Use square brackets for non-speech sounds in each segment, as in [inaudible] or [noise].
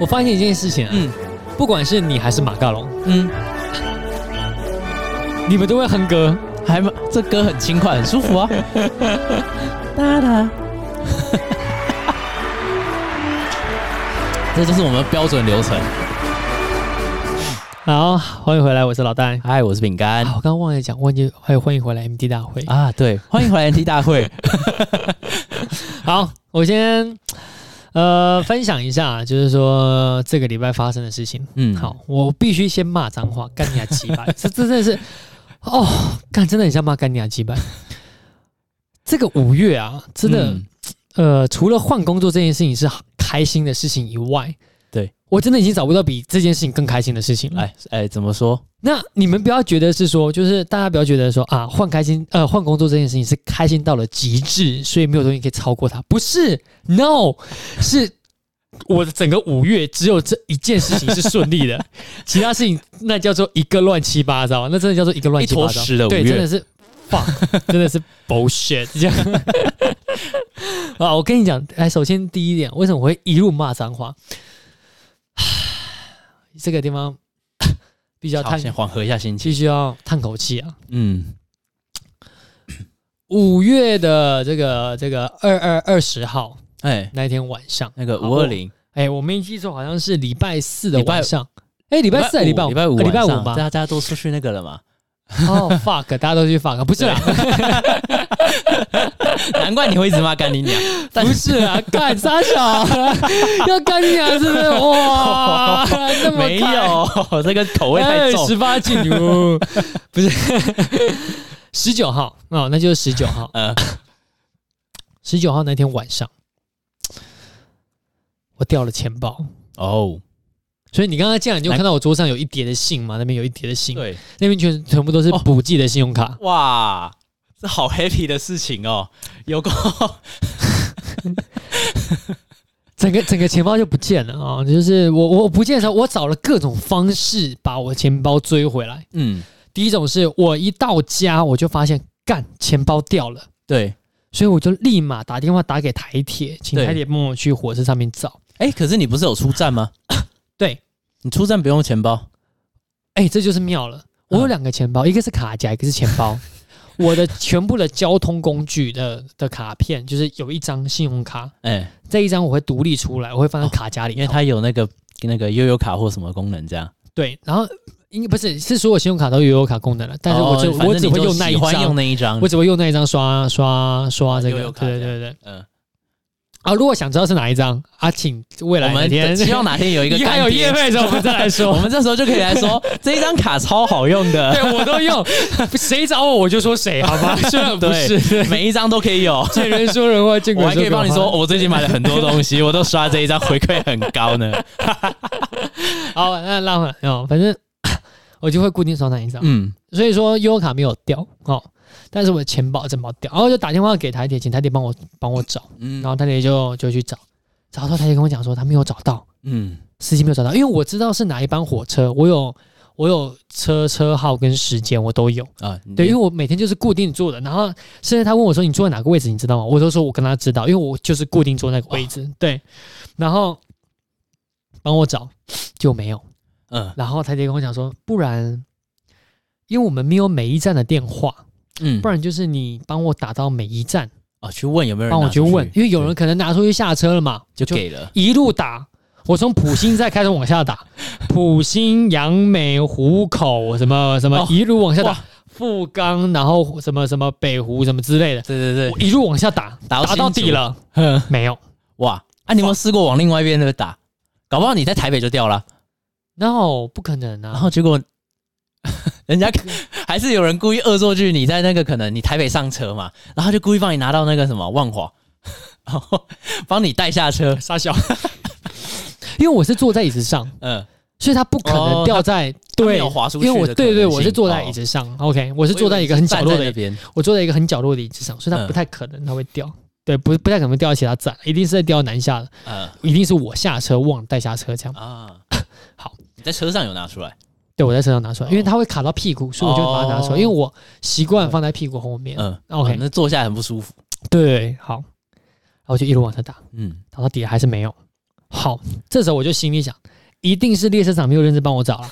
我发现一件事情啊，嗯，不管是你还是马卡龙，嗯，你们都会哼歌，还这歌很轻快，很舒服啊。[laughs] 哒哒，[laughs] 这就是我们标准流程。好，欢迎回来，我是老戴。嗨，我是饼干。我刚刚忘了讲，忘记还有欢迎回来 MT 大会啊，对，欢迎回来 MT 大会。[laughs] 好，我先呃分享一下，就是说这个礼拜发生的事情。嗯，好，我必须先骂脏话，干你啊鸡巴！这 [laughs] 这真的是哦，干真的很像骂干你啊鸡巴。这个五月啊，真的、嗯、呃，除了换工作这件事情是开心的事情以外，对我真的已经找不到比这件事情更开心的事情了。哎哎，怎么说？那你们不要觉得是说，就是大家不要觉得说啊，换开心呃换工作这件事情是开心到了极致，所以没有东西可以超过它。不是，no，是我的整个五月只有这一件事情是顺利的，[laughs] 其他事情那叫做一个乱七八糟，那真的叫做一个乱七八糟的对，真的是。[laughs] 真的是 bullshit 这样 [laughs] 啊！我跟你讲，来，首先第一点，为什么我会一路骂脏话？这个地方必须要叹，先缓和一下心情，必须要叹口气啊。嗯，[coughs] 五月的这个这个二二二十号，哎，那一天晚上，那个五二零，哎，我没记错，好像是礼拜四的晚上，哎，礼拜四还是礼拜五？礼拜五，礼拜五吧？大家都出去那个了吗？哦、oh,，fuck！大家都去 fuck，不是啦，[laughs] 难怪你会一直骂干你娘，不是啊，干啥小 [laughs] 要干你娘是不是？哇，那么没有，这个口味太重，十八禁哦，[laughs] 不是。十九号哦，那就是十九号，嗯，十九号那天晚上，我掉了钱包。哦。Oh. 所以你刚刚进来，你就看到我桌上有一叠的信嘛？那边有一叠的信，对，那边全全部都是补寄的信用卡。哇，这好 happy 的事情哦！有个整个整个钱包就不见了啊！就是我我不见的时候，我找了各种方式把我钱包追回来。嗯，第一种是我一到家我就发现干钱包掉了，对，所以我就立马打电话打给台铁，请台铁帮我去火车上面找。哎，可是你不是有出站吗？对，你出站不用钱包，哎，这就是妙了。我有两个钱包，一个是卡夹，一个是钱包。[laughs] 我的全部的交通工具的的卡片，就是有一张信用卡，哎，这一张我会独立出来，我会放在卡夹里，因为它有那个那个悠游卡或什么功能这样。对，然后应该不是是所有信用卡都有悠游卡功能了，但是我就我只会用那一张，用那一张，我只会用那一张刷刷刷这个，对对对对，嗯。啊，如果想知道是哪一张啊，请未来哪天，希望哪天有一个 [laughs] 还有业配的时候，[laughs] 我们再来说。我们这时候就可以来说，[laughs] 这一张卡超好用的，对我都用，谁找我我就说谁，好吗？虽然不是每一张都可以有。见人说人话，见鬼说鬼话。我还可以帮你说，我最近买了很多东西，我都刷这一张，回馈很高呢。好，那拉回来哦，反正我就会固定刷哪一张。嗯，所以说优卡没有掉哦。但是我的钱包真包掉，然后就打电话给台铁，请台铁帮我帮我找，嗯，然后台铁就就去找，找到台铁跟我讲说他没有找到，嗯，司机没有找到，因为我知道是哪一班火车，我有我有车车号跟时间我都有。啊，对，因为我每天就是固定坐的，然后现在他问我说你坐在哪个位置，你知道吗？我都说我跟他知道，因为我就是固定坐那个位置，对，然后帮我找就没有，嗯，然后台铁跟我讲说，不然因为我们没有每一站的电话。嗯，不然就是你帮我打到每一站。啊，去问有没有人帮我去问，因为有人可能拿出去下车了嘛，就给了，一路打，我从埔心再开始往下打，[laughs] 埔心、杨梅、湖口什么什么，一路往下打，富冈，然后什么什么北湖什么之类的，对对对，一路往下打，打到底了，没有，哇，啊，你有没有试过往另外一边那个打？搞不好你在台北就掉了，no，不可能啊，然后结果。人家还是有人故意恶作剧，你在那个可能你台北上车嘛，然后就故意帮你拿到那个什么万华，然后帮你带下车，杀小，[laughs] 因为我是坐在椅子上，嗯，所以他不可能掉在对，因为我对对对，我是坐在椅子上，OK，我是坐在一个很角落的一边，我坐在一个很角落的椅子上，所以他不太可能他会掉，对，不不太可能掉到其他站，一定是在掉南下的，嗯，一定是我下车忘了带下车这样。啊，[laughs] 好，你在车上有拿出来。对，我在车上拿出来，因为它会卡到屁股，所以我就把它拿出来，因为我习惯放在屁股后面。嗯，OK，那坐下来很不舒服。对，好，然后就一路往下打，嗯，打到底还是没有，好，这时候我就心里想，一定是列车长没有认真帮我找了，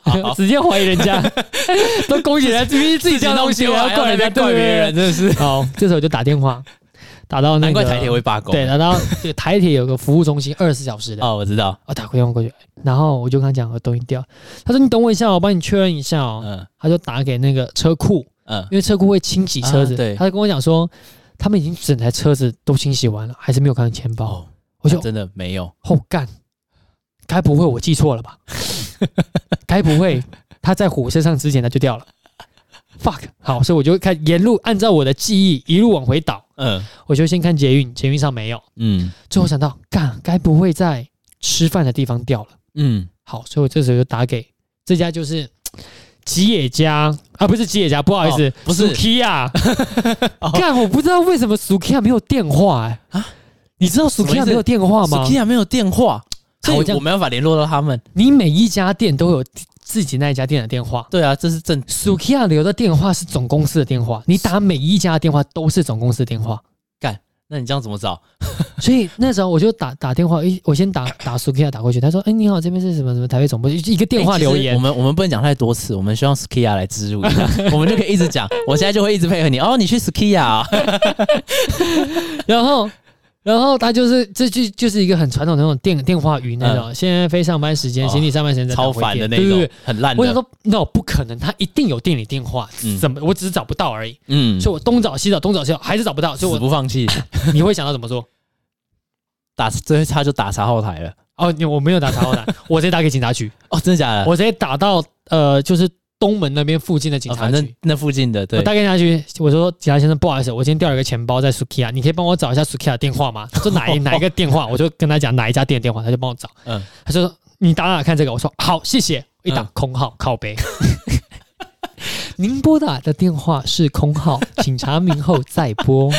[laughs] 好直接怀疑人家，[laughs] 都恭喜人家，明明自己掉东西，我要怪人家，怪别人，真的是。好，这时候我就打电话。打到那个台铁会罢工，对，打到台铁有个服务中心，二十四小时的。哦，我知道。我打电话过去，然后我就跟他讲我东西掉，他说你等我一下，我帮你确认一下哦。嗯。他就打给那个车库，嗯，因为车库会清洗车子，对。他就跟我讲说，他们已经整台车子都清洗完了，还是没有看到钱包。我就真的没有。后干，该不会我记错了吧？[laughs] 该不会他在火车上之前他就掉了？fuck，好，所以我就看沿路按照我的记忆一路往回倒，嗯，我就先看捷运，捷运上没有，嗯，最后想到，干，该不会在吃饭的地方掉了，嗯，好，所以我这时候就打给这家就是吉野家啊，不是吉野家，不好意思，不是。Sukiya，[laughs] 干，我不知道为什么 Sukiya 没有电话，哎，啊，你知道 Sukiya 没有电话吗？Sukiya 没有电话，所以我没办法联络到他们。你每一家店都有。自己那一家店的电话，对啊，这是正。Sukiya 留的电话是总公司的电话，你打每一家电话都是总公司的电话。干，那你这样怎么找？[laughs] 所以那时候我就打打电话，诶，我先打打 Sukiya 打过去，他说，哎，你好，这边是什么什么台北总部，一个电话留言。我们我们不能讲太多次，我们希望 Sukiya 来植入一下，[laughs] 我们就可以一直讲。我现在就会一直配合你，哦，你去 Sukiya，[laughs] 然后。然后他就是，这就就是一个很传统的那种电电话语那种，现在非上班时间，行李上班时间超烦的那种，很烂。我想说，no，不可能，他一定有店里电话，怎么？我只是找不到而已。嗯，所以我东找西找，东找西找，还是找不到，所以我死不放弃。[laughs] 你会想到怎么做？打，这他就打查后台了。哦，我没有打查后台，我直接打给警察局。[laughs] 哦，真的假的？我直接打到呃，就是。东门那边附近的警察局，那那附近的，对。我大概下去，我说警察先生，不好意思，我今天掉了一个钱包在 Sukiya，你可以帮我找一下 Sukiya 的电话吗？他说 [laughs] 哪一哪一个电话，我就跟他讲哪一家店的电话，他就帮我找。嗯，他说你打哪看这个？我说好，谢谢。一打空号，靠背。您拨打的电话是空号，请查明后再拨。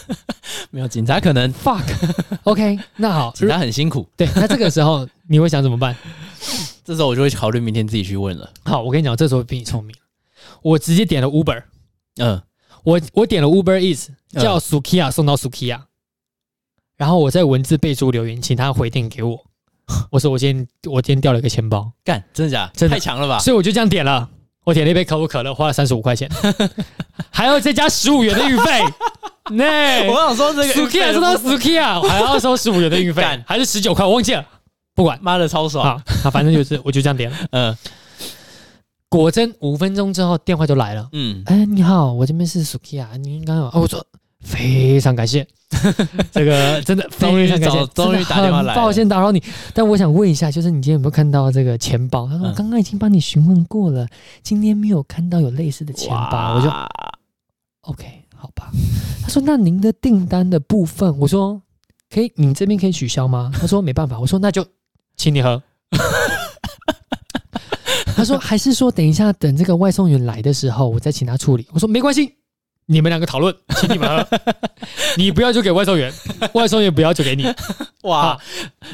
[laughs] 没有警察可能 fuck。OK，那好，[laughs] 警察很辛苦。对，那这个时候你会想怎么办？[sniffs] 这时候我就会考虑明天自己去问了。好，我跟你讲，这时候比你聪明。我直接点了 Uber，嗯，我我点了 Uber Eats，叫 Sukiya 送到 Sukiya，然后我在文字备注留言，请他回电给我。[laughs] 我说我今天我今天掉了一个钱包，干，真的假的？真的太强了吧！所以我就这样点了，我点了一杯可口可乐，花了三十五块钱，[laughs] 还要再加十五元的运费。[laughs] 那我想说这个 Sukiya 送到 Sukiya 还要收十五元的运费，还是十九块？我忘记了。不管，妈的超爽！好，反正就是，我就这样点了。[laughs] 嗯，果真五分钟之后电话就来了。嗯，哎，你好，我这边是 Sukiya，您刚刚哦，我说非常感谢，[laughs] 这个真的非常感谢，终于打电话来，抱歉打扰你，但我想问一下，就是你今天有没有看到这个钱包？他说刚刚已经帮你询问过了，今天没有看到有类似的钱包，我就 OK，好吧。他说那您的订单的部分，我说可以，你这边可以取消吗？他说没办法，我说那就。请你喝。[laughs] 他说：“还是说等一下，等这个外送员来的时候，我再请他处理。”我说：“没关系，你们两个讨论，[laughs] 请你们喝。你不要就给外送员，[laughs] 外送员不要就给你。”哇，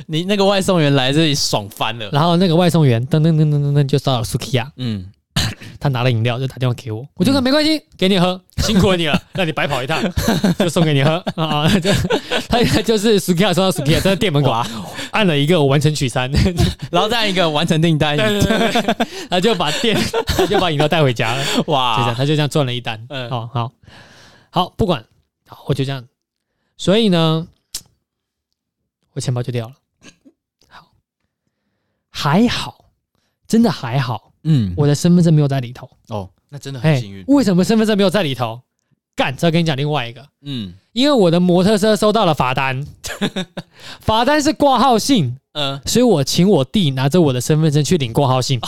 你那个外送员来这里爽翻了。然后那个外送员噔噔噔噔噔噔就到了 Sukiya。嗯。他拿了饮料就打电话给我，我就说没关系，给你喝，[laughs] 辛苦你了，[laughs] 让你白跑一趟，[laughs] 就送给你喝。啊！就他就是 Sukiya 送到 Sukiya，在店门口按了一个完成取餐，然后再按一个完成订单，对对对，他就把店他就把饮料带回家了，哇！就这样，他就这样赚了一单，嗯，好好。好，不管，好，我就这样，所以呢，我钱包就掉了，好，还好，真的还好。嗯，我的身份证没有在里头。哦，那真的很幸运。为什么身份证没有在里头？干，再跟你讲另外一个。嗯，因为我的摩托车收到了罚单，[laughs] 罚单是挂号信。嗯，所以我请我弟拿着我的身份证去领挂号信。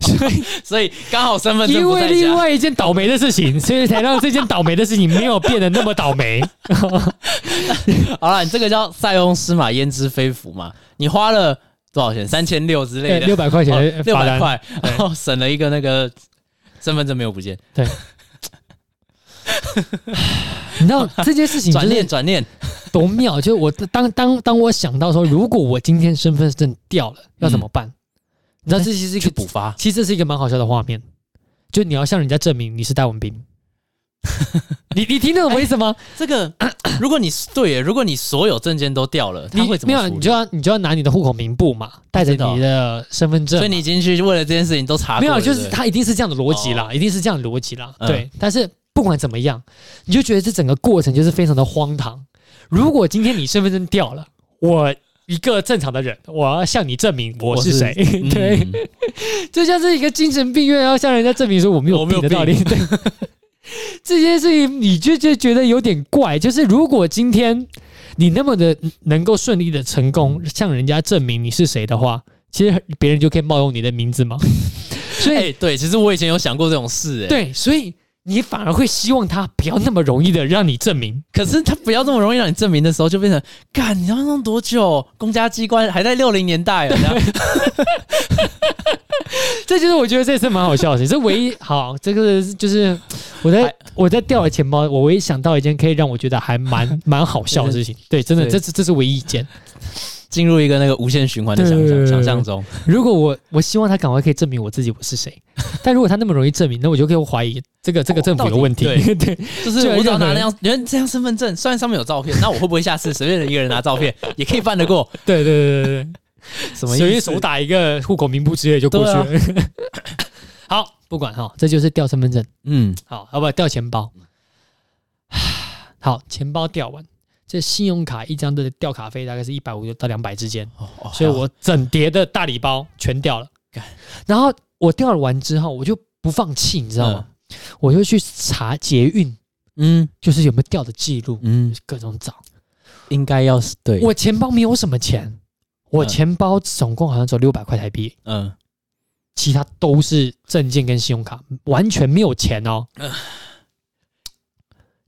所以，所以刚好身份证。因为另外一件倒霉的事情，所以才让这件倒霉的事情没有变得那么倒霉。[laughs] 好了，你这个叫塞翁失马焉知非福嘛？你花了。多少钱？三千六之类的，六百块钱，六百块，然后省了一个那个身份证没有不见。对，[laughs] 你知道 [laughs] 这件事情转念转念多妙？就是我当当当我想到说，如果我今天身份证掉了，要怎么办？你知道这其实是一个补发，其实这是一个蛮好笑的画面。就你要向人家证明你是戴文斌。[laughs] 你你听得懂我意思吗？这个 [coughs] 如果你对，如果你所有证件都掉了，他会怎么？没有，你就要你就要拿你的户口名簿嘛，带着你的身份证。所以你进去为了这件事情都查过。没有，就是他一定是这样的逻辑啦，哦、一定是这样的逻辑啦。对，嗯、但是不管怎么样，你就觉得这整个过程就是非常的荒唐。如果今天你身份证掉了，我一个正常的人，我要向你证明我是谁？是对，嗯、[laughs] [laughs] 就像是一个精神病院要向人家证明说我没有病的道理。对。[laughs] 这件事情你就就觉得有点怪，就是如果今天你那么的能够顺利的成功向人家证明你是谁的话，其实别人就可以冒用你的名字嘛。所以、欸、对，其实我以前有想过这种事，哎，对，所以你反而会希望他不要那么容易的让你证明。可是他不要这么容易让你证明的时候，就变成干，你要弄多久？公家机关还在六零年代，[laughs] 这就是我觉得这次蛮好笑的事情。这唯一好，这个就是我在我在掉了钱包，我唯一想到一件可以让我觉得还蛮蛮好笑的事情。[laughs] 对，真的，这是这是唯一一件进入一个那个无限循环的想象想象中。如果我我希望他赶快可以证明我自己我是谁，[laughs] 但如果他那么容易证明，那我就可以怀疑这个这个政府有问题。对，[laughs] 对，就是我只要拿那样，人这张身份证，虽然上面有照片，那我会不会下次随便的一个人拿照片也可以办得过？对对对对对。[laughs] 什么意思？随手打一个户口名簿之类就过去了。啊、好，不管哈，这就是掉身份证。嗯，好，好不好？掉钱包。[sighs] 好，钱包掉完，这信用卡一张的掉卡费大概是一百五到两百之间。哦哦，所以我整叠的大礼包全掉了。然后我掉了完之后，我就不放弃，你知道吗？嗯、我就去查捷运，嗯，就是有没有掉的记录，嗯，各种找。应该要是对。我钱包没有什么钱。我钱包总共好像只有六百块台币，嗯，其他都是证件跟信用卡，完全没有钱哦。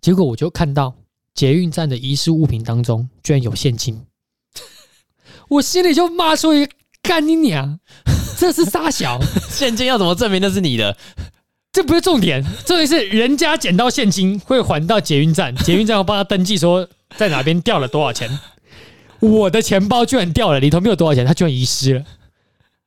结果我就看到捷运站的遗失物品当中居然有现金，[laughs] 我心里就骂出一个干你娘，[laughs] 这是傻小，现金要怎么证明那是你的？这不是重点，重点是人家捡到现金会还到捷运站，[laughs] 捷运站会帮他登记说在哪边掉了多少钱。我的钱包居然掉了，里头没有多少钱，它居然遗失了，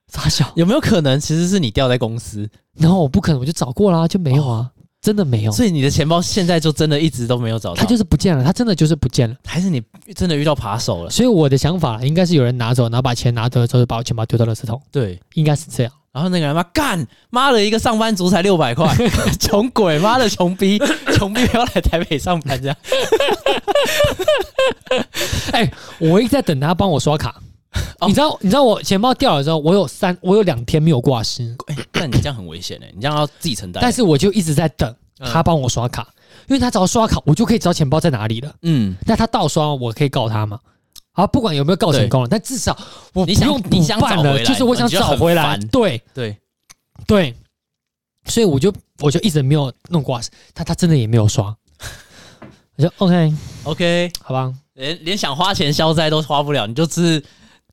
傻小。有没有可能其实是你掉在公司？然后我不可能，我就找过了，就没有啊，真的没有。所以你的钱包现在就真的一直都没有找到，它就是不见了，它真的就是不见了，还是你真的遇到扒手了？所以我的想法应该是有人拿走，然后把钱拿走之后，把我钱包丢到垃圾桶。对，应该是这样。然后那个人妈干妈的一个上班族才六百块，[laughs] [laughs] 穷鬼妈的穷逼，穷逼不要来台北上班这样。[laughs] 哎、欸，我一直在等他帮我刷卡。你知道，你知道我钱包掉了之后，我有三，我有两天没有挂失。哎、欸，但你这样很危险哎，你这样要自己承担。但是我就一直在等他帮我刷卡，嗯、因为他只要刷卡，我就可以知道钱包在哪里了。嗯，那他盗刷，我可以告他吗？啊，不管有没有告成功了，但至少我不用补办了，就是我想找回来。对。对。对，所以我就我就一直没有弄挂失，他他真的也没有刷，我就 OK OK 好吧，连连想花钱消灾都花不了，你就是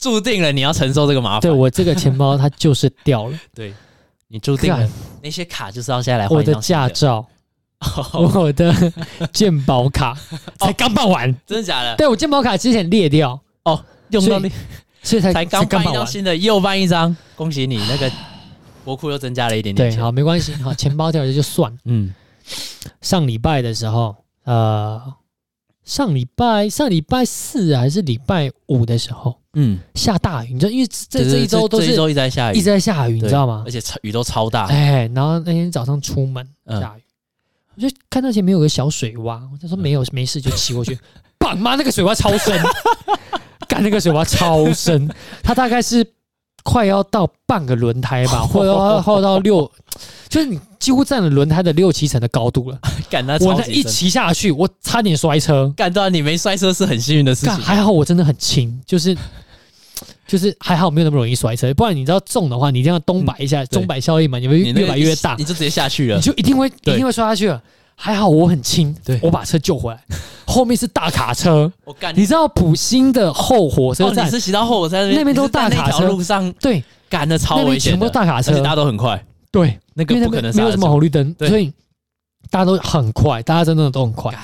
注定了你要承受这个麻烦。对，我这个钱包它就是掉了，[laughs] 对你注定了那些卡就是要现在来还。我的驾照。[laughs] 我的健保卡 [laughs] 才刚办完，真的假的？对，我健保卡之前裂掉哦，用到那，所以才才刚办完新的，又办一张，恭喜你，那个国库又增加了一点点钱。对，好，没关系，好，钱包掉了就算了。嗯，上礼拜的时候，呃，上礼拜上礼拜四还是礼拜五的时候，嗯，下大雨，你知道，因为这这一周都是一直在下雨，一直在下雨，你知道吗？而且雨都超大。哎，然后那天早上出门下雨。我就看到前面有个小水洼，我就说没有没事，就骑过去，[laughs] 棒妈那个水洼超深，[laughs] 干那个水洼超深，它大概是快要到半个轮胎吧，[laughs] 或者或到六，就是你几乎占了轮胎的六七成的高度了。干那我那一骑下去，我差点摔车。干到你没摔车是很幸运的事情，还好我真的很轻，就是就是还好没有那么容易摔车，不然你知道重的话，你这样东摆一下，钟摆效应嘛，你会越来越大，你就直接下去了，你就一定会一定会摔下去了。还好我很轻，对，我把车救回来。[laughs] 后面是大卡车，我干，你知道埔心的后火车站，你是骑到后火车站那边都大卡车，路上对，赶的超危险，全部大卡车，大家都很快，对，那个不可能没有什么红绿灯，所以大家都很快，大家真的都很快，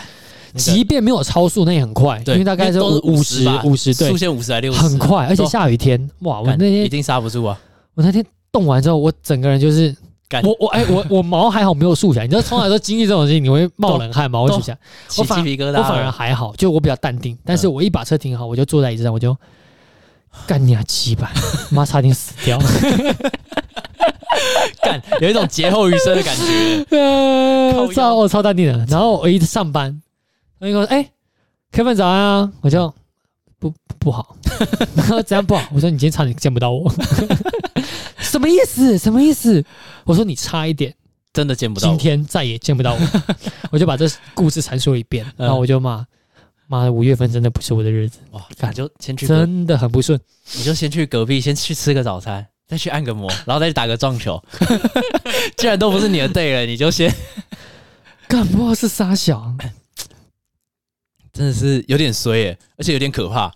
即便没有超速，那也很快，因为大概是五十五十，对，速限五十还六十，很快，而且下雨天，哇，我那天一定刹不住啊！我那天动完之后，我整个人就是我我哎、欸、我我毛还好没有竖起来，你知道从来都经历这种事情，你会冒冷汗毛会竖起来，起鸡皮疙瘩。我反而还好，就我比较淡定。但是我一把车停好，我就坐在椅子上，我就干你啊鸡巴，[laughs] 妈差点死掉了，[laughs] 干有一种劫后余生的感觉。[laughs] 呃，超我超淡定的。然后我一上班，我一个哎，Kevin 早安啊，我就。不不好，然 [laughs] 后怎样不好？我说你今天差点见不到我，[laughs] 什么意思？什么意思？我说你差一点，真的见不到，今天再也见不到我。[laughs] 我就把这故事阐述一遍，然后我就骂，妈的，五月份真的不是我的日子哇！感觉先去，真的很不顺。你就先去隔壁，先去吃个早餐，再去按个摩，然后再去打个撞球。既然都不是你的队了，你就先干不好是傻小。真的是有点衰耶，而且有点可怕。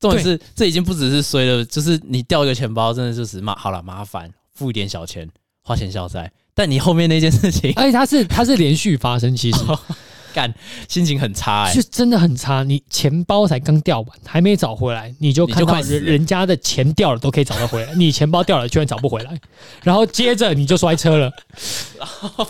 重点是，这已经不只是衰了，就是你掉一个钱包，真的就是麻好了，麻烦付一点小钱，花钱消灾。但你后面那件事情，而且它是它是连续发生，其实 [laughs] 干、哦、心情很差哎，是真的很差。你钱包才刚掉完，还没找回来，你就看到人人家的钱掉了都可以找得回来，你钱包掉了居然找不回来，然后接着你就摔车了，[laughs] 然后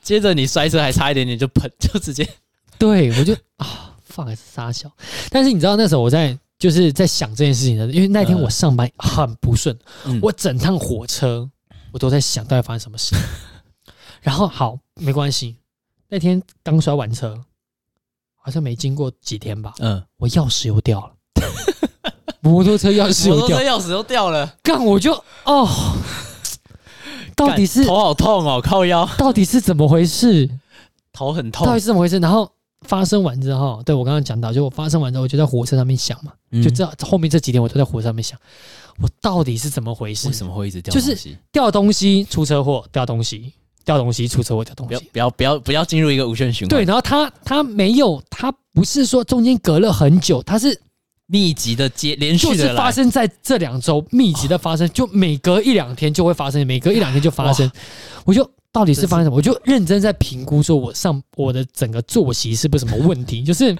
接着你摔车还差一点点就喷，就直接。对，我就啊，放还是杀小，但是你知道那时候我在就是在想这件事情的，因为那天我上班很不顺，嗯、我整趟火车我都在想到底发生什么事。[laughs] 然后好没关系，那天刚摔完车，好像没经过几天吧，嗯，我钥匙又掉了，摩托车钥匙 [laughs] 摩托车，钥匙又掉了，干我就哦，到底是头好痛哦，靠腰，到底是怎么回事？头很痛，到底是怎么回事？然后。发生完之后，对我刚刚讲到，就我发生完之后，我就在火车上面想嘛，嗯、就这后面这几天我都在火车上面想，我到底是怎么回事？为什么会一直掉东西？就是掉东西出车祸，掉东西掉东西出车祸，掉东西。不要不要不要进入一个无限循环。对，然后他他没有，他不是说中间隔了很久，他是密集的接连续的，就是发生在这两周，密集的发生，就每隔一两天就会发生，每隔一两天就发生，我就。到底是发生什么？我就认真在评估，说我上我的整个作息是不是什么问题？[laughs] 就是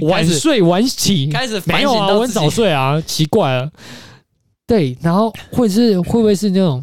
晚睡晚起，开始没有啊，我很早睡啊，奇怪了。对，然后或者是会不会是那种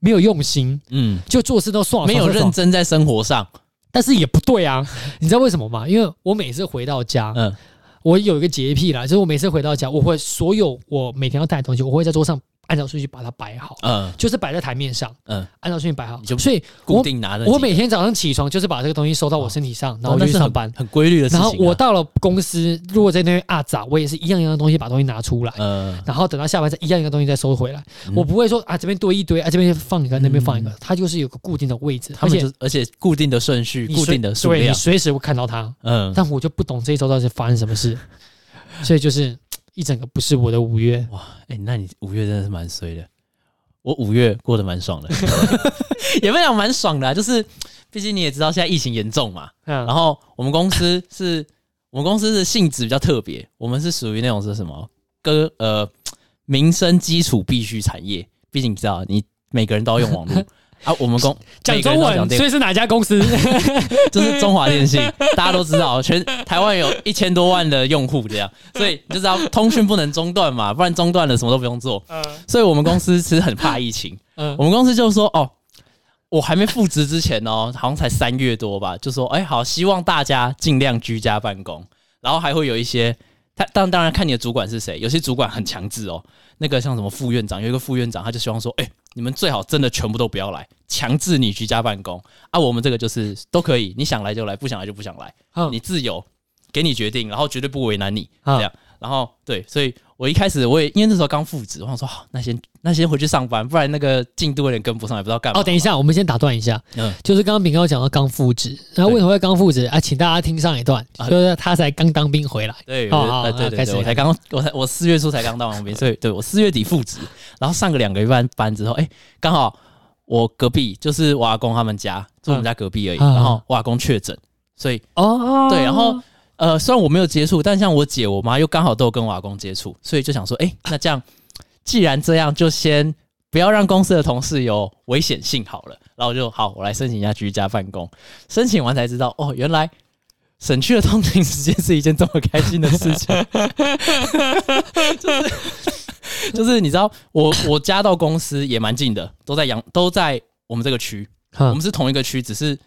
没有用心？嗯，就做事都爽，没有认真在生活上。但是也不对啊，你知道为什么吗？因为我每次回到家，嗯，我有一个洁癖啦，就是我每次回到家，我会所有我每天要带的东西，我会在桌上。按照顺序把它摆好，嗯，就是摆在台面上，嗯，按照顺序摆好，所以固定拿着。我每天早上起床就是把这个东西收到我身体上，然后就去上班，很规律的事情。然后我到了公司，如果在那边啊早，我也是一样一样的东西把东西拿出来，嗯，然后等到下班再一样一个东西再收回来。我不会说啊这边堆一堆啊这边放一个那边放一个，它就是有个固定的位置，而且而且固定的顺序，固定的数量，你随时会看到它，嗯。但我就不懂这一周到底是发生什么事，所以就是一整个不是我的五月哇，哎，那你五月真的是蛮衰的。我五月过得蛮爽的，[laughs] 也不讲蛮爽的，就是毕竟你也知道现在疫情严重嘛。然后我们公司是，我们公司是性质比较特别，我们是属于那种是什么？歌呃，民生基础必须产业。毕竟你知道，你每个人都要用网络。[laughs] 啊，我们公讲中文，所以是哪家公司？[laughs] 就是中华电信，[laughs] 大家都知道，全台湾有一千多万的用户这样，所以你就知道通讯不能中断嘛，不然中断了什么都不用做。嗯，所以我们公司其实很怕疫情。嗯，我们公司就说，哦，我还没复职之前哦，好像才三月多吧，就说，哎，好，希望大家尽量居家办公，然后还会有一些，他当当然看你的主管是谁，有些主管很强制哦，那个像什么副院长，有一个副院长，他就希望说，哎。你们最好真的全部都不要来，强制你居家办公啊！我们这个就是都可以，你想来就来，不想来就不想来，你自由，给你决定，然后绝对不为难你这样。然后对，所以我一开始我也因为那时候刚复职，我想说好，那先那先回去上班，不然那个进度有点跟不上，也不知道干嘛。哦，等一下，我们先打断一下，嗯，就是刚刚炳哥讲到刚复职，然后为什么会刚复职啊？请大家听上一段，就是他才刚当兵回来，对，对对对，我才刚我才我四月初才刚当完兵，所以对我四月底复职，然后上个两个月班班之后，哎，刚好我隔壁就是我阿公他们家，住我们家隔壁而已，然后我阿公确诊，所以哦，对，然后。呃，虽然我没有接触，但像我姐、我妈又刚好都有跟我阿公接触，所以就想说，哎、欸，[laughs] 那这样，既然这样，就先不要让公司的同事有危险性好了。然后我就好，我来申请一下居家办公。申请完才知道，哦，原来省去了通勤时间是一件这么开心的事情。就 [laughs] 是就是，[laughs] 你知道，我我家到公司也蛮近的，都在阳都在我们这个区，我们是同一个区，只是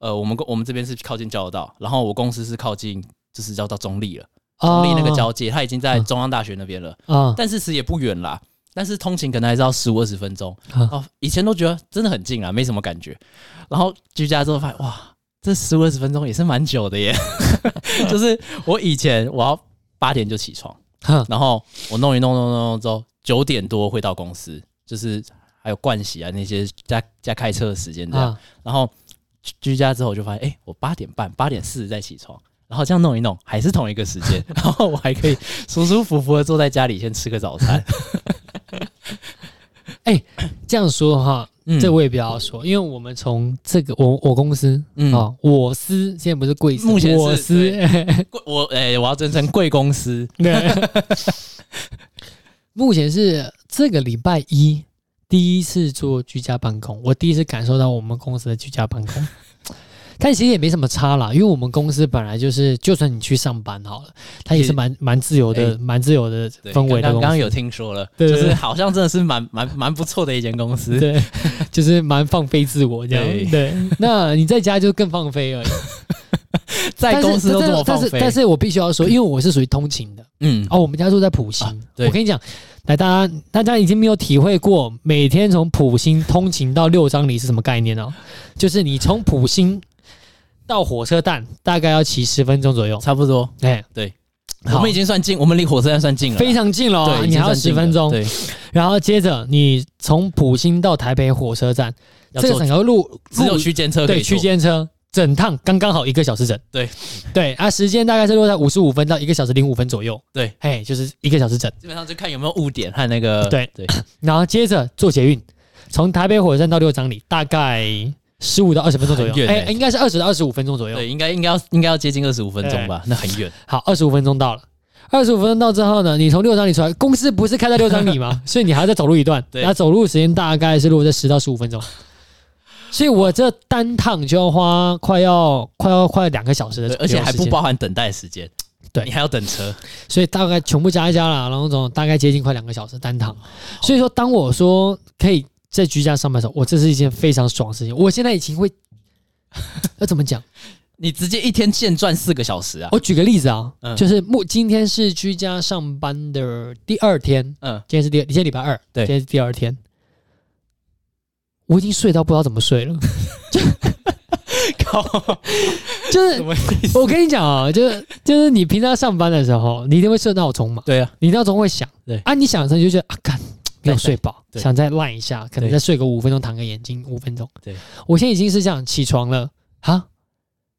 呃，我们我们这边是靠近交流道，然后我公司是靠近就是叫到中立了，中立那个交界，它已经在中央大学那边了，啊，但是其实也不远啦，但是通勤可能还是要十五二十分钟，哦，以前都觉得真的很近啊，没什么感觉，然后居家之后发现哇，这十五二十分钟也是蛮久的耶，[laughs] 就是我以前我要八点就起床，然后我弄一弄弄弄弄之后九点多会到公司，就是。还有盥洗啊，那些加加开车的时间这样，啊、然后居家之后我就发现，哎、欸，我八点半、八点四十再起床，然后这样弄一弄，还是同一个时间，[laughs] 然后我还可以舒舒服服的坐在家里先吃个早餐。[laughs] 哎、欸，这样说哈，嗯、这我也不要说，因为我们从这个我我公司，嗯啊，我司现在不是贵司，目前是我司 [laughs] 贵我哎、欸，我要尊称贵公司。对，目前是这个礼拜一。第一次做居家办公，我第一次感受到我们公司的居家办公，[laughs] 但其实也没什么差啦，因为我们公司本来就是，就算你去上班好了，它也是蛮蛮自由的，蛮、欸、自由的氛围的。刚刚有听说了，对就是好像真的是蛮蛮蛮不错的一间公司，对，[laughs] 就是蛮放飞自我这样。对，对，那你在家就更放飞而已，[laughs] 在公司都这么放飞。但是，但是我必须要说，因为我是属于通勤的，嗯，哦，我们家住在埔心，啊、我跟你讲。来，大家，大家已经没有体会过每天从埔心通勤到六张里是什么概念哦？就是你从埔心到火车站大概要骑十分钟左右，差不多。哎，对，我们已经算近，我们离火车站算近了，非常近了。对，你还要十分钟。对，然后接着你从埔心到台北火车站，这个整个路只有区间车，对，区间车。整趟刚刚好一个小时整，对。对啊，时间大概是落在五十五分到一个小时零五分左右，对，嘿，就是一个小时整，基本上就看有没有误点和那个，对。对，然后接着坐捷运，从台北火车站到六张里，大概十五到二十分钟左右，哎、欸，应该是二十到二十五分钟左右，对，应该应该要应该要接近二十五分钟吧，那很远。好，二十五分钟到了，二十五分钟到之后呢，你从六张里出来，公司不是开在六张里吗？[laughs] 所以你还要再走路一段，对，然后走路时间大概是落在十到十五分钟。所以我这单趟就要花快要快要快两个小时的，而且还不包含等待时间。对，你还要等车，所以大概全部加一加啦，然后总大概接近快两个小时单趟。所以说，当我说可以在居家上班的时候，我这是一件非常爽的事情。我现在已经会 [laughs] 要怎么讲？你直接一天现赚四个小时啊！我举个例子啊，嗯、就是目今天是居家上班的第二天，嗯，今天是第今天礼拜二，对，今天是第二天。我已经睡到不知道怎么睡了，[laughs] 就靠，就是我跟你讲啊，就是就是你平常上班的时候，你一定会设闹钟嘛？对啊，你闹钟会响，对。啊，你响的时候你就觉得啊，干没有睡饱，想再赖一下，可能再睡个五分钟，躺个眼睛五分钟。对，我现在已经是这样，起床了啊，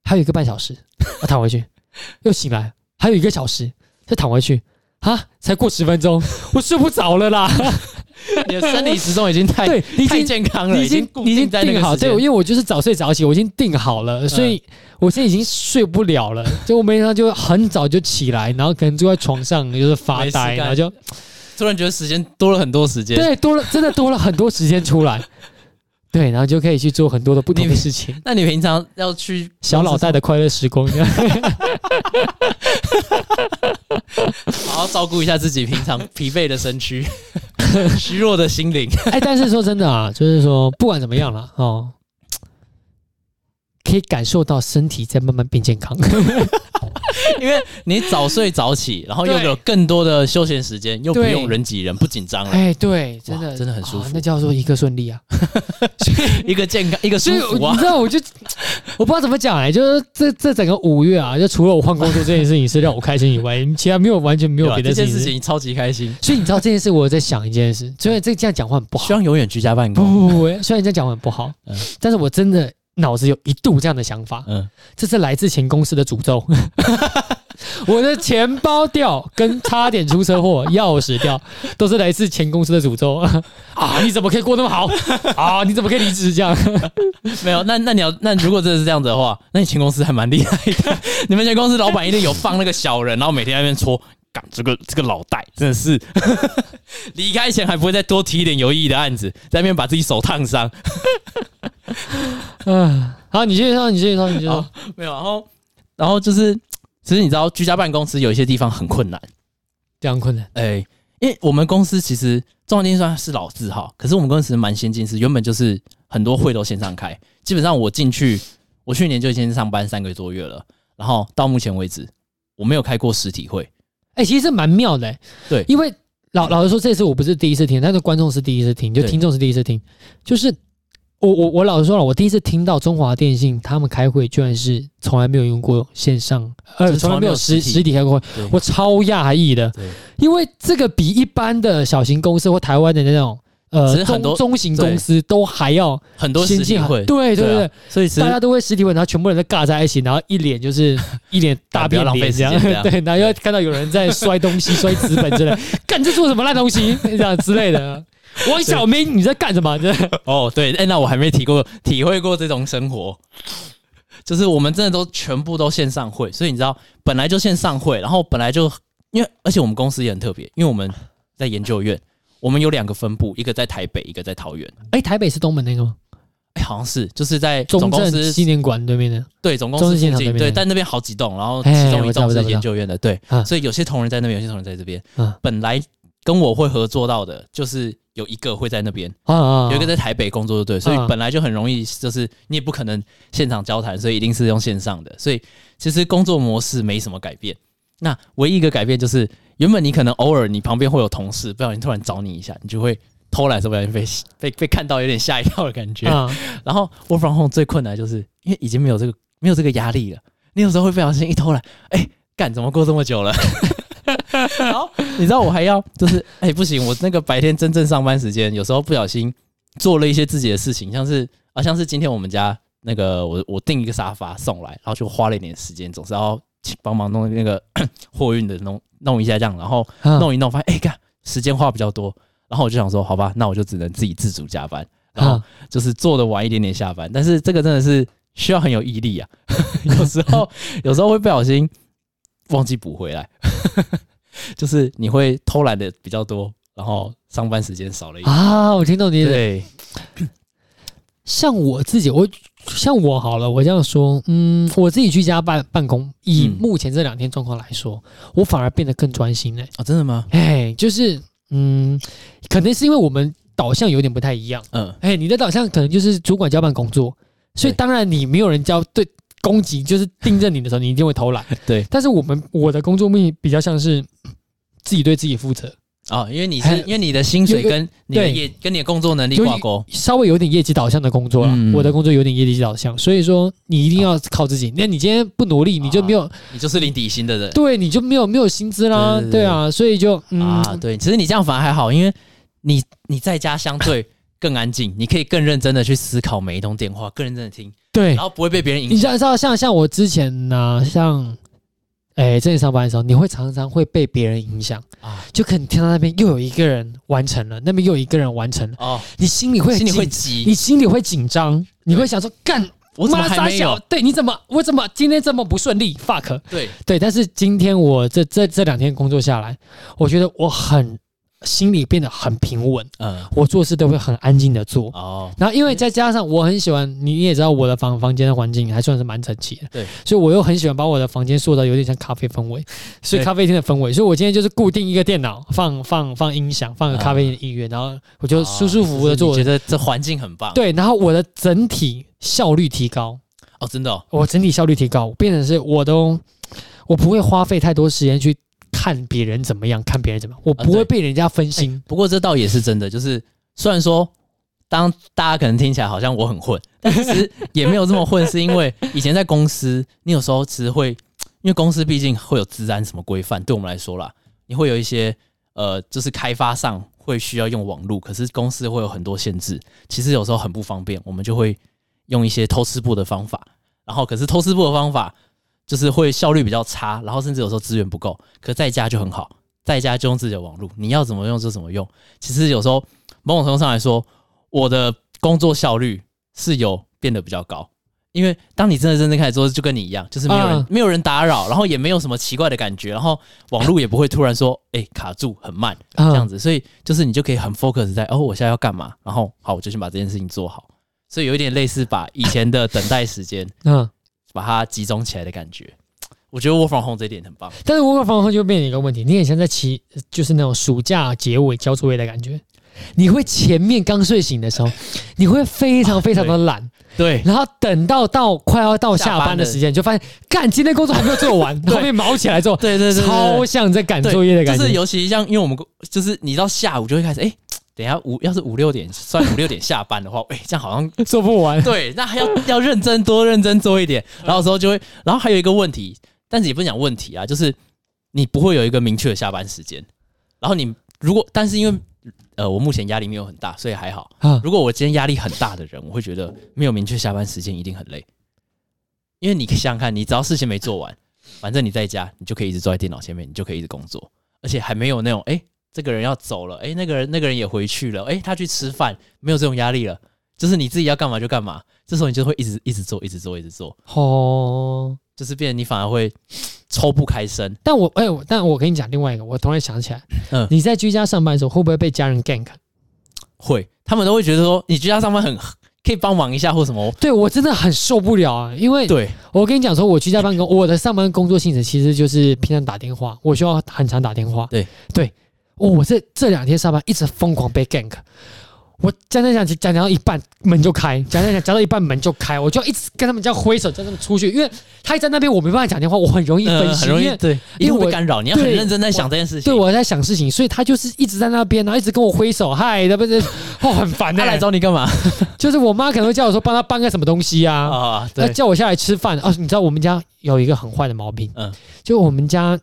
还有一个半小时，我躺回去，[laughs] 又醒来，还有一个小时，再躺回去，啊，才过十分钟，我睡不着了啦。[laughs] [laughs] 你的生理时钟已经太对，太健康了，已经已经定好。对，因为我就是早睡早起，我已经定好了，所以我现在已经睡不了了。[laughs] 就我每天就很早就起来，然后可能坐在床上就是发呆，然后就突然觉得时间多了很多时间，对，多了真的多了很多时间出来。对，然后就可以去做很多的不同的事情。那你平常要去小老袋的快乐时光，[laughs] 好好照顾一下自己平常疲惫的身躯、[laughs] 虚弱的心灵。哎，但是说真的啊，就是说不管怎么样了哦，可以感受到身体在慢慢变健康。[laughs] 因为你早睡早起，然后又有更多的休闲时间，又不用人挤人，不紧张了。哎，对，真的真的很舒服，那叫做一个顺利啊，[laughs] 一个健康，一个舒服啊。你知道，我就我不知道怎么讲哎，就是这这整个五月啊，就除了我换工作这件事情是让我开心以外，其他没有完全没有别的事情。超级开心。所以你知道这件事，我在想一件事，所以这这样讲话很不好。希望永远居家办公。不不不，虽然这样讲话很不好，但是我真的。脑子有一度这样的想法，嗯，这是来自前公司的诅咒。[laughs] 我的钱包掉，跟差点出车祸、钥匙掉，都是来自前公司的诅咒 [laughs] 啊！你怎么可以过那么好 [laughs] 啊？你怎么可以离职这样？没有，那那你要那如果真的是这样子的话，那你前公司还蛮厉害的。你们前公司老板一定有放那个小人，然后每天在那边戳，干这个这个脑袋真的是 [laughs] 离开前还不会再多提一点有意义的案子，在那边把自己手烫伤。[laughs] 啊，好，你继续说，你继续说，你继续说。没有，然后，然后就是，其实你知道，居家办公室有一些地方很困难，非常困难。哎，因为我们公司其实中华电是老字号，可是我们公司蛮先进，是原本就是很多会都线上开，基本上我进去，我去年就已经上班三个多月了，然后到目前为止我没有开过实体会。哎、欸，其实蛮妙的、欸，对，因为老老实说，这次我不是第一次听，但是观众是第一次听，就听众是第一次听，就是。我我我老实说了，我第一次听到中华电信他们开会，居然是从来没有用过线上，呃，从来没有实实体。开过会，我超讶异的，因为这个比一般的小型公司或台湾的那种呃中中型公司都还要很多实体会，对对对，所以大家都会实体会，然后全部人都尬在一起，然后一脸就是 [laughs] 一脸大变脸这样，[laughs] 对，然后又看到有人在摔东西、[laughs] 摔纸本之类，干这做什么烂东西？这样之类的。王小明，你在干什么？哦，对，哎，那我还没体过体会过这种生活，就是我们真的都全部都线上会，所以你知道，本来就线上会，然后本来就因为，而且我们公司也很特别，因为我们在研究院，我们有两个分部，一个在台北，一个在桃园。哎，台北是东门那个吗？哎，好像是，就是在总公司纪念馆对面的。对，总公司附近。对，但那边好几栋，然后其中一栋是研究院的。对，所以有些同仁在那边，有些同仁在这边。嗯，本来跟我会合作到的，就是。有一个会在那边，有一个在台北工作，的对，所以本来就很容易，就是你也不可能现场交谈，所以一定是用线上的。所以其实工作模式没什么改变，那唯一一个改变就是，原本你可能偶尔你旁边会有同事，不小心突然找你一下，你就会偷懒，是不小心被被被看到，有点吓一跳的感觉。然后 work from home 最困难就是因为已经没有这个没有这个压力了，你有时候会不小心一偷懒，哎，干怎么过这么久了？[laughs] 然后，你知道我还要就是哎、欸、不行，我那个白天真正上班时间，有时候不小心做了一些自己的事情，像是啊像是今天我们家那个我我订一个沙发送来，然后就花了一点时间，总是要帮忙弄那个 [coughs] 货运的弄弄一下这样，然后弄一弄发现哎干时间花比较多，然后我就想说好吧，那我就只能自己自主加班，然后就是做的晚一点点下班，但是这个真的是需要很有毅力啊，[laughs] 有时候 [laughs] 有时候会不小心。忘记补回来，[laughs] 就是你会偷懒的比较多，然后上班时间少了一点啊。我听懂你的。对，像我自己，我像我好了，我这样说，嗯，我自己居家办办公，以目前这两天状况来说，嗯、我反而变得更专心嘞。啊，真的吗？哎，就是，嗯，可能是因为我们导向有点不太一样。嗯，哎，你的导向可能就是主管交办工作，所以当然你没有人交对。攻击就是盯着你的时候，你一定会偷懒。[laughs] 对，但是我们我的工作目的比较像是自己对自己负责啊、哦，因为你是因为你的薪水跟你的业跟你的工作能力挂钩，稍微有点业绩导向的工作了。嗯、我的工作有点业绩导向，所以说你一定要靠自己。那、哦、你今天不努力，你就没有，哦、你就是领底薪的人。对，你就没有没有薪资啦。对，对，对，对啊，所以就、嗯、啊，对，其实你这样反而还好，因为你你在家相对更安静，你可以更认真的去思考每一通电话，更认真的听。对，然后不会被别人影响。你知道，像像我之前呢，像，哎，正在上班的时候，你会常常会被别人影响啊，就可能听到那边又有一个人完成了，那边又有一个人完成了哦，你心里会心里会急，你心里会紧张，你会想说，干，我怎么还没有？对，你怎么我怎么今天这么不顺利？fuck，对对，但是今天我这这这两天工作下来，我觉得我很。心里变得很平稳，嗯，我做事都会很安静的做，哦，然后因为再加上我很喜欢，你也知道我的房房间的环境还算是蛮整齐的，对，所以我又很喜欢把我的房间塑造有点像咖啡氛围，所以咖啡厅的氛围，所以我今天就是固定一个电脑，放放放音响，放个咖啡的音乐，然后我就舒舒服服的做，我觉得这环境很棒，对，然后我的整体效率提高，哦，真的，我整体效率提高，变成是我都我不会花费太多时间去。看别人怎么样，看别人怎么样，我不会被人家分心。啊、不过这倒也是真的，就是虽然说，当大家可能听起来好像我很混，[laughs] 但其实也没有这么混，是因为以前在公司，你有时候其实会，[tsk] 因为公司毕竟会有治安什么规范，对我们来说啦，你会有一些呃，就是开发上会需要用网络，可是公司会有很多限制，其实有时候很不方便，我们就会用一些偷吃步的方法，然后可是偷吃步的方法。就是会效率比较差，然后甚至有时候资源不够。可在家就很好，在家就用自己的网络，你要怎么用就怎么用。其实有时候某种程度上来说，我的工作效率是有变得比较高。因为当你真的真正开始做，就跟你一样，就是没有人、uh, 没有人打扰，然后也没有什么奇怪的感觉，然后网络也不会突然说哎、欸、卡住很慢这样子，所以就是你就可以很 focus 在哦我现在要干嘛，然后好我就先把这件事情做好。所以有一点类似把以前的等待时间嗯。Uh. 把它集中起来的感觉，我觉得 work from home 这一点很棒。但是 work from home 就变成一个问题，你很像在期，就是那种暑假结尾交作业的感觉。你会前面刚睡醒的时候，[laughs] 你会非常非常的懒。对，然后等到到快要到下班的时间，就发现干今天工作还没有做完，[laughs] 后面毛起来之后，对对对，超像在赶作业的感觉。就是尤其像因为我们就是你到下午就会开始，哎，等一下五要是五六点算五六点下班的话，[laughs] 哎，这样好像 [laughs] 做不完。对，那还要要认真多认真做一点，[laughs] 然后时候就会，然后还有一个问题，但是也不讲问题啊，就是你不会有一个明确的下班时间，然后你如果但是因为。呃，我目前压力没有很大，所以还好。如果我今天压力很大的人，我会觉得没有明确下班时间一定很累，因为你想想看，你只要事情没做完，反正你在家，你就可以一直坐在电脑前面，你就可以一直工作，而且还没有那种，哎，这个人要走了，哎，那个人那个人也回去了，哎，他去吃饭，没有这种压力了，就是你自己要干嘛就干嘛，这时候你就会一直一直做，一直做，一直做，哦，就是变得你反而会。[sniffs] 抽不开身，但我哎、欸，但我跟你讲另外一个，我突然想起来，嗯，你在居家上班的时候会不会被家人 gank？会，他们都会觉得说你居家上班很可以帮忙一下或什么。对，我真的很受不了啊，因为对我跟你讲说，我居家办公，我的上班工作性质其实就是平常打电话，我需要很常打电话。对对，哦，我这这两天上班一直疯狂被 gank。我讲讲讲讲讲到一半门就开，讲讲讲讲到一半门就开，我就一直跟他们这样挥手，叫他们出去，因为他一在那边，我没办法讲电话，我很容易分心，呃、容易对，因为我干扰，你要很认真在想这件事情。对，我在想事情，所以他就是一直在那边，然后一直跟我挥手，嗨，对不是？哦，很烦、欸。他来找你干嘛？就是我妈可能会叫我说帮他搬个什么东西啊，啊，对，叫我下来吃饭。哦，你知道我们家有一个很坏的毛病，嗯，就我们家。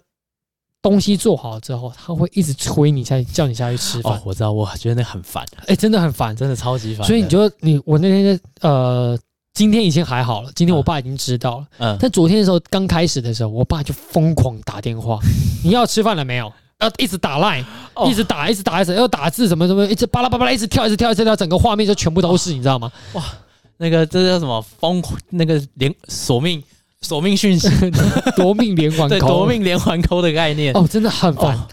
东西做好了之后，他会一直催你下去，叫你下去吃饭。哦，我知道，我觉得那很烦。哎、欸，真的很烦，真的超级烦。所以你就你我那天呃，今天已经还好了。今天我爸已经知道了。嗯。但昨天的时候，刚开始的时候，我爸就疯狂打电话。[laughs] 你要吃饭了没有？要一直打赖，一直打，一直打，一直要打字什么什么，一直巴拉巴拉，一直跳，一直跳，一直跳，整个画面就全部都是，你知道吗？哇，那个这叫什么疯？那个连索命。索命讯息，[laughs] 夺命连环扣，夺命连环扣的概念。哦，真的很烦。哦、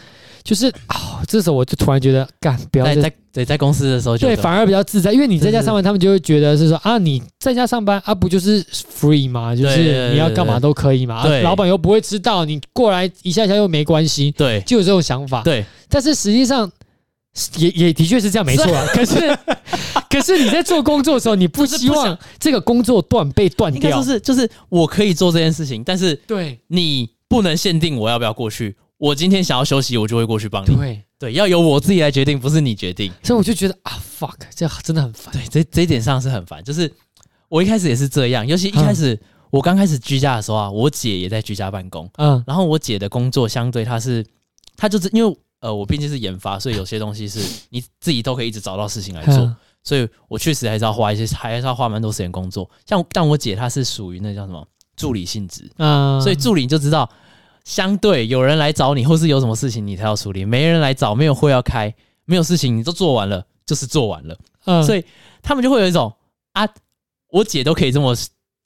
就是哦，这时候我就突然觉得，干不要在在在在公司的时候，对，反而比较自在，因为你在家上班，他们就会觉得是说啊，你在家上班啊，不就是 free 吗？就是你要干嘛都可以嘛，对，老板又不会知道，你过来一下下又没关系，对，就有这种想法，对。但是实际上也也的确是这样，没错啊。可是。[laughs] 可是你在做工作的时候，你不希望这个工作断被断掉。就是就是，我可以做这件事情，但是对你不能限定我要不要过去。我今天想要休息，我就会过去帮你。对对，要由我自己来决定，不是你决定。所以我就觉得啊，fuck，这真的很烦。对，这这一点上是很烦。就是我一开始也是这样，尤其一开始我刚开始居家的时候啊，我姐也在居家办公。嗯，然后我姐的工作相对她是，她就是因为呃，我毕竟是研发，所以有些东西是 [laughs] 你自己都可以一直找到事情来做。所以我确实还是要花一些，还是要花蛮多时间工作。像但我姐她是属于那叫什么助理性质，嗯，所以助理你就知道，相对有人来找你，或是有什么事情你才要处理，没人来找，没有会要开，没有事情你都做完了，就是做完了。嗯，所以他们就会有一种啊，我姐都可以这么，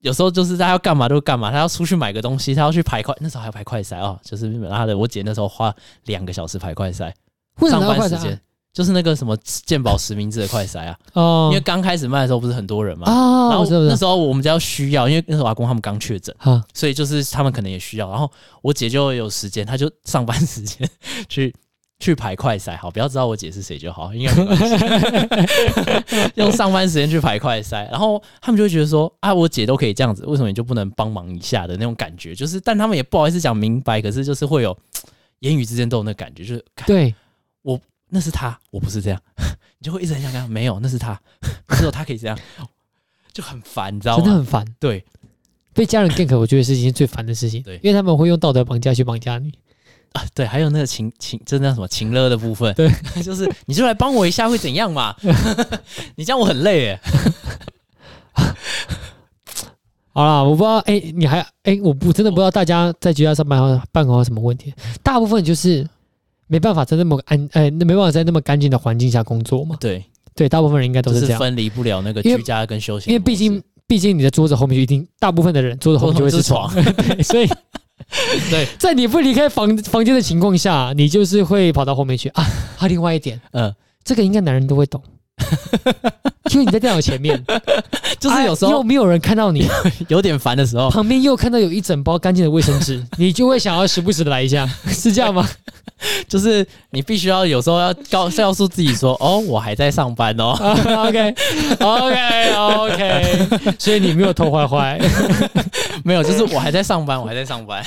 有时候就是他要干嘛就干嘛，他要出去买个东西，他要去排快，那时候还要排快塞哦，就是他的我姐那时候花两个小时排快塞，上班时间。就是那个什么鉴宝实名制的快塞啊，哦，因为刚开始卖的时候不是很多人嘛，哦，然后那时候我们家需要，因为那时候阿公他们刚确诊，哈，所以就是他们可能也需要，然后我姐就有时间，她就上班时间 [laughs] 去去排快筛，好，不要知道我姐是谁就好，应该没关系，用上班时间去排快筛，然后他们就会觉得说，啊，我姐都可以这样子，为什么你就不能帮忙一下的那种感觉，就是，但他们也不好意思讲明白，可是就是会有 [tsk] 言语之间都有那感觉，就是对我。那是他，我不是这样，你就会一直很想讲没有，那是他，只有他可以这样，[laughs] 就很烦，你知道吗？真的很烦。对，被家人 gank，我觉得是一件最烦的事情。对，因为他们会用道德绑架去绑架你啊。对，还有那个情情，真的什么情勒的部分。对，[laughs] 就是你就来帮我一下会怎样嘛？[laughs] 你这样我很累哎。[laughs] 好啦，我不知道，哎、欸，你还哎、欸，我不真的不知道大家在居家上班办公有什么问题，大部分就是。没办法在那么安，哎，那没办法在那么干净的环境下工作嘛？对对，大部分人应该都是这样，就是分离不了那个居家跟休息。因为毕竟，毕竟你的桌子后面就一定，大部分的人桌子后面就会是床，对，所以 [laughs] 对，在你不离开房房间的情况下，你就是会跑到后面去啊。还有另外一点，嗯，这个应该男人都会懂。[laughs] 因为你在电脑前面，[laughs] 就是有时候、啊、又没有人看到你，有点烦的时候，旁边又看到有一整包干净的卫生纸，你就会想要时不时的来一下，是这样吗？就是你必须要有时候要告告诉自己说，哦，我还在上班哦。OK OK OK，所以你没有偷坏坏，[laughs] 没有，就是我还在上班，我还在上班。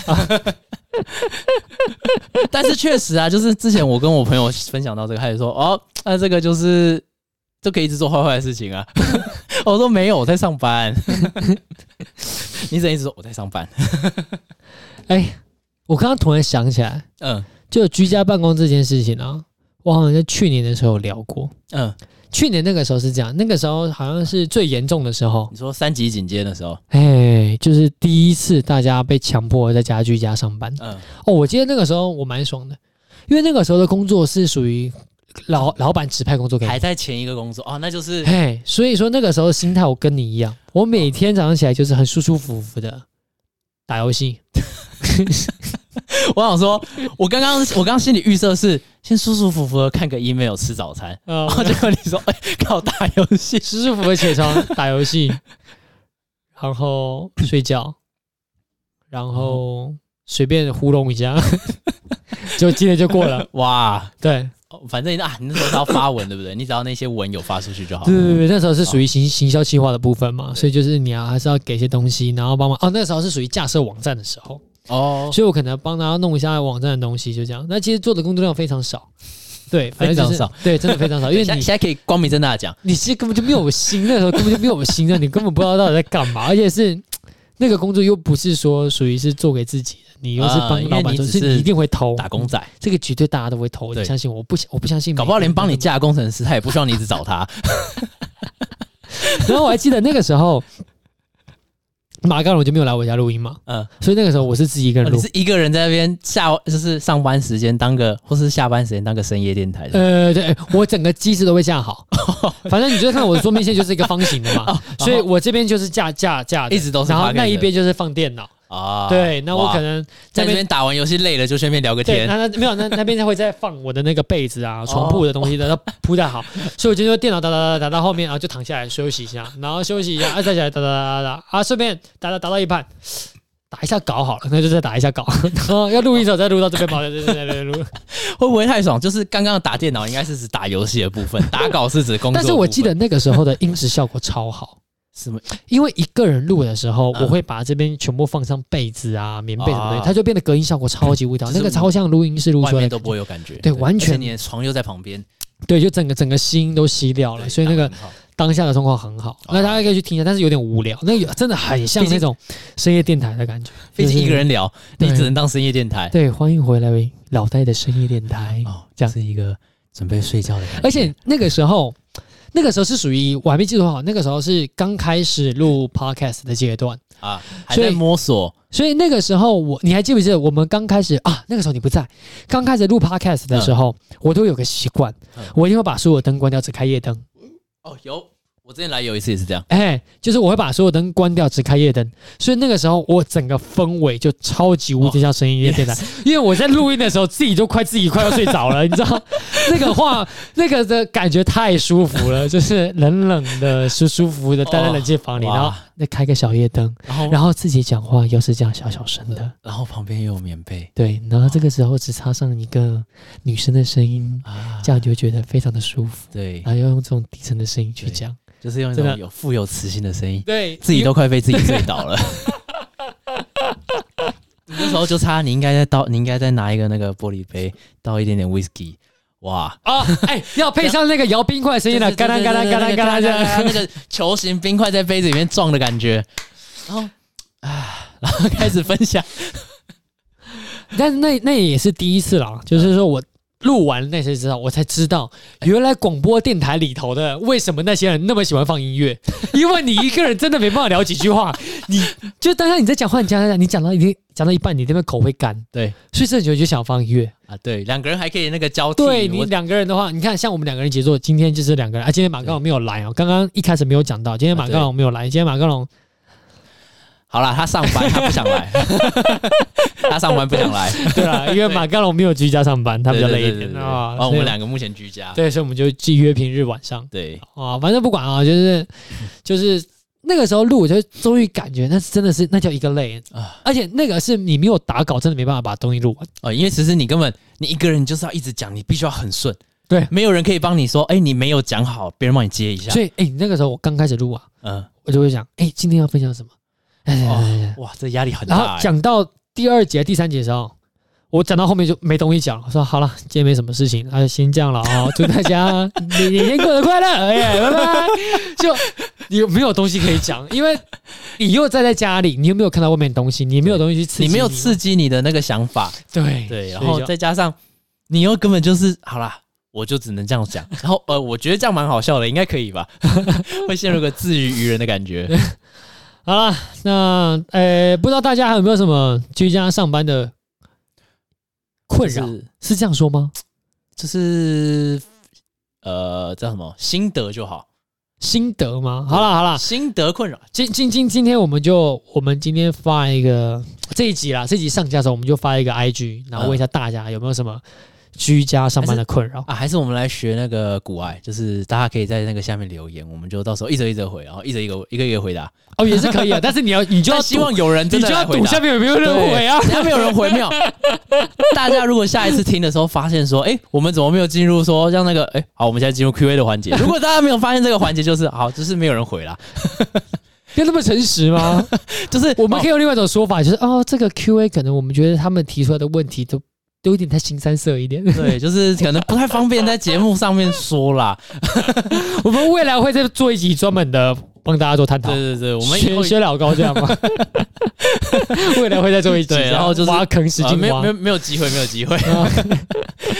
但是确实啊，就是之前我跟我朋友分享到这个，他就说，哦，那这个就是就可以一直做坏坏的事情啊。[laughs] 我说没有，我在上班。[laughs] 你怎么一直说我在上班？哎，我刚刚突然想起来，嗯，就居家办公这件事情啊，我好像在去年的时候有聊过，嗯。去年那个时候是这样，那个时候好像是最严重的时候。你说三级警戒的时候，哎，就是第一次大家被强迫在家居家上班。嗯，哦，我记得那个时候我蛮爽的，因为那个时候的工作是属于老老板指派工作给你，还在前一个工作哦，那就是，哎，所以说那个时候的心态我跟你一样，我每天早上起来就是很舒舒服服的打游戏。[laughs] 我想说，我刚刚我刚刚心里预设是先舒舒服服的看个 email 吃早餐，然后结果你说哎，靠打游戏，舒舒服服起床打游戏，然后睡觉，然后随便糊弄一下，[laughs] 就今天就过了。[laughs] 哇，对，反正啊，你那时候是要发文对不对？你只要那些文有发出去就好。对对对，那时候是属于行行销计划的部分嘛，所以就是你要还是要给些东西，然后帮忙。哦，那时候是属于架设网站的时候。哦，所以我可能帮大家弄一下网站的东西，就这样。那其实做的工作量非常少，[laughs] 对，非常少，对，真的非常少。因为你现在可以光明正大的讲，你其实根本就没有心，那时候根本就没有心的，你根本不知道到底在干嘛。[laughs] 而且是那个工作又不是说属于是做给自己的，你又是帮老板做，是你一定会偷打工仔，这个绝对大家都会偷的，相信我，我不我不相信，搞不好连帮你架工程师，他也不需要你一直找他。[laughs] 然后我还记得那个时候。马刚龙就没有来我家录音嘛，嗯，所以那个时候我是自己一个人录，你是一个人在那边下，就是上班时间当个，或是下班时间当个深夜电台的。呃，对，我整个机制都会架好，[laughs] 反正你就看我的桌面线就是一个方形的嘛，[laughs] 所以我这边就是架架架，一直都是，然后那一边就是放电脑。啊，对，那我可能在那边打完游戏累了，就顺便聊个天。那那没有，那那边会再放我的那个被子啊、[laughs] 床铺的东西的，都铺在好。所以我就说电脑打打打打到后面，然后就躺下来休息一下，然后休息一下，啊，再起来打打打打打，啊，顺便打打打到一半，打一下稿好了，那就再打一下稿。然后要录一首，再录到这边吧，对对对对录。会不会太爽？就是刚刚打电脑应该是指打游戏的部分，打稿是指工作。但是我记得那个时候的音质效果超好。什么？因为一个人录的时候，我会把这边全部放上被子啊、棉被什么的，它就变得隔音效果超级无敌，那个超像录音室录出来都不会有感觉。对，完全。你的床又在旁边，对，就整个整个吸音都吸掉了，所以那个当下的状况很好。那大家可以去听一下，但是有点无聊，那个真的很像那种深夜电台的感觉。毕竟一个人聊，你只能当深夜电台。对，欢迎回来，老戴的深夜电台。哦，这样是一个准备睡觉的感觉。而且那个时候。那个时候是属于我还没记错好，那个时候是刚开始录 podcast 的阶段啊，还在摸索，所以那个时候我你还记不记得我们刚开始啊？那个时候你不在，刚开始录 podcast 的时候，嗯、我都有个习惯，嗯、我一定会把所有灯关掉，只开夜灯。哦，有。我之前来有一次也是这样，哎，就是我会把所有灯关掉，只开夜灯，所以那个时候我整个氛围就超级无敌像深夜电台，因为我在录音的时候自己就快自己快要睡着了，你知道？[laughs] 那个话那个的感觉太舒服了，就是冷冷的舒舒服服的待在冷气房里，然后再开个小夜灯，然后？然后自己讲话又是这样小小声的，然后旁边又有棉被，对，然后这个时候只插上一个女生的声音，这样就觉得非常的舒服，对，然后要用这种低沉的声音去讲。就是用这种有富有磁性的声音，对，自己都快被自己醉倒了。你那 [laughs] 时候就差，你应该再倒，你应该再拿一个那个玻璃杯倒一点点 whisky，哇啊！哎，要配上那个摇冰块的声音了，嘎啦嘎啦嘎啦嘎啦，那个球形冰块在杯子里面撞的感觉。然后啊，然后开始分享。[laughs] 但是那那也是第一次啦，就是说我。录完那些之后，我才知道原来广播电台里头的为什么那些人那么喜欢放音乐，[laughs] 因为你一个人真的没办法聊几句话，你就当下你在讲话，你讲讲讲，你讲到一定讲到一半，你那边口会干，对，所以这时候就想放音乐。啊，对，两个人还可以那个交替，对你两个人的话，你看像我们两个人节奏，今天就是两个人。啊，今天马刚龙没有来哦，刚刚一开始没有讲到，今天马刚龙没有来，今天马刚龙。好了，他上班，他不想来。[laughs] 他上班不想来，对啊，因为马刚龙没有居家上班，他比较累一点啊。哦，我们两个目前居家，对，所以我们就约平日晚上。对，啊，反正不管啊，就是就是那个时候录，我就终于感觉那是真的是那叫一个累啊！而且那个是你没有打稿，真的没办法把东西录完啊！因为其实你根本你一个人就是要一直讲，你必须要很顺，对，没有人可以帮你说，哎，你没有讲好，别人帮你接一下。所以，哎，那个时候我刚开始录啊，嗯，我就会想，哎，今天要分享什么？哎，哇，这压力很大。然后讲到第二节、第三节的时候。我讲到后面就没东西讲了，我说好了，今天没什么事情，那就先这样了啊！祝大家 [laughs] 每天过得快乐，哎呀，拜拜。就你没有东西可以讲，因为你又站在家里，你又没有看到外面的东西，你没有东西去刺激你，你没有刺激你的那个想法，对对，然后再加上你又根本就是好啦，我就只能这样讲。然后呃，我觉得这样蛮好笑的，应该可以吧？[laughs] 会陷入个自娱娱人的感觉。[laughs] 好了，那呃，不知道大家还有没有什么居家上班的？困扰是，是这样说吗？就是呃，叫什么心得就好，心得吗？好了好了，心得困扰。今今今今天我们就我们今天发一个这一集啦，这一集上架的时候我们就发一个 IG，然后问一下大家有没有什么。居家上班的困扰啊，还是我们来学那个古爱，就是大家可以在那个下面留言，我们就到时候一则一则回，然后一则一个一个一个回答哦，也是可以啊。[laughs] 但是你要你就要希望有人真的你就要赌下面有没有人回啊？下面有人回没有？大家如果下一次听的时候发现说，哎，我们怎么没有进入说像那个，哎，好，我们现在进入 Q&A 的环节。[laughs] 如果大家没有发现这个环节，就是好，就是没有人回啦。要 [laughs] 那么诚实吗？就是我们可以用另外一种说法，就是哦，这个 Q&A 可能我们觉得他们提出来的问题都。都有点太新三色一点，对，[laughs] 就是可能不太方便在节目上面说啦。[laughs] 我们未来会再做一集专门的帮大家做探讨。对对对，我们学学老高这样吗？[laughs] 未来会再做一集，然后就是挖坑使劲挖，没有没有没有机会，没有机会。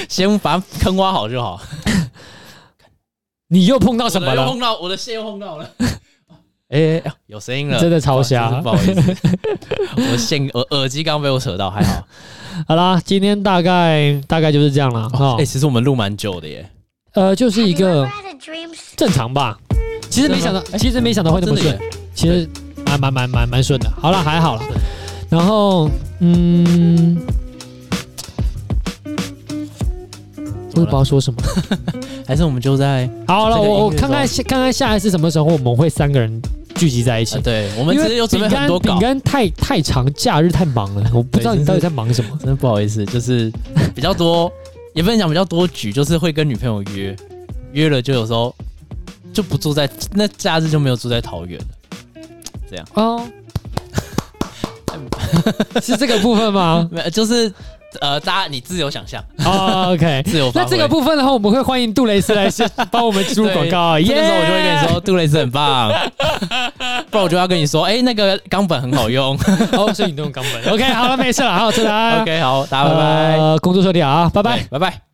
先把坑挖好就好。你又碰到什么了？碰到我的线又碰到了。哎，有声音了，真的超瞎，不好意思。我线耳耳机刚被我扯到，还好。[laughs] 好啦，今天大概大概就是这样了。哈，哎，其实我们录蛮久的耶。呃，就是一个正常吧。其实没想到，其实没想到会那么顺。其实蛮蛮蛮蛮蛮顺的。好了，还好了。然后，嗯，我也不知道说什么。[laughs] 还是我们就在好了，我我看看看看下一次什么时候我们会三个人。聚集在一起，对，我们其实有准备很多稿。饼干太太长，假日太忙了，[laughs] 我不知道你到底在忙什么。[laughs] 真的不好意思，就是比较多，[laughs] 也不能讲比较多局，就是会跟女朋友约，约了就有时候就不住在那假日就没有住在桃园了，这样哦，是这个部分吗？没有，就是。呃，大家你自由想象哦，OK，[laughs] 自由。那这个部分的话，我们会欢迎杜蕾斯来先帮我们植入广告。这个时候我就会跟你说，杜蕾斯很棒，不然我就要跟你说，哎，那个钢本很好用。[laughs] 哦，所以你都用钢本。OK，好了，没事了，好，再来。OK，好，大家拜拜。工作顺利啊，拜拜，拜拜。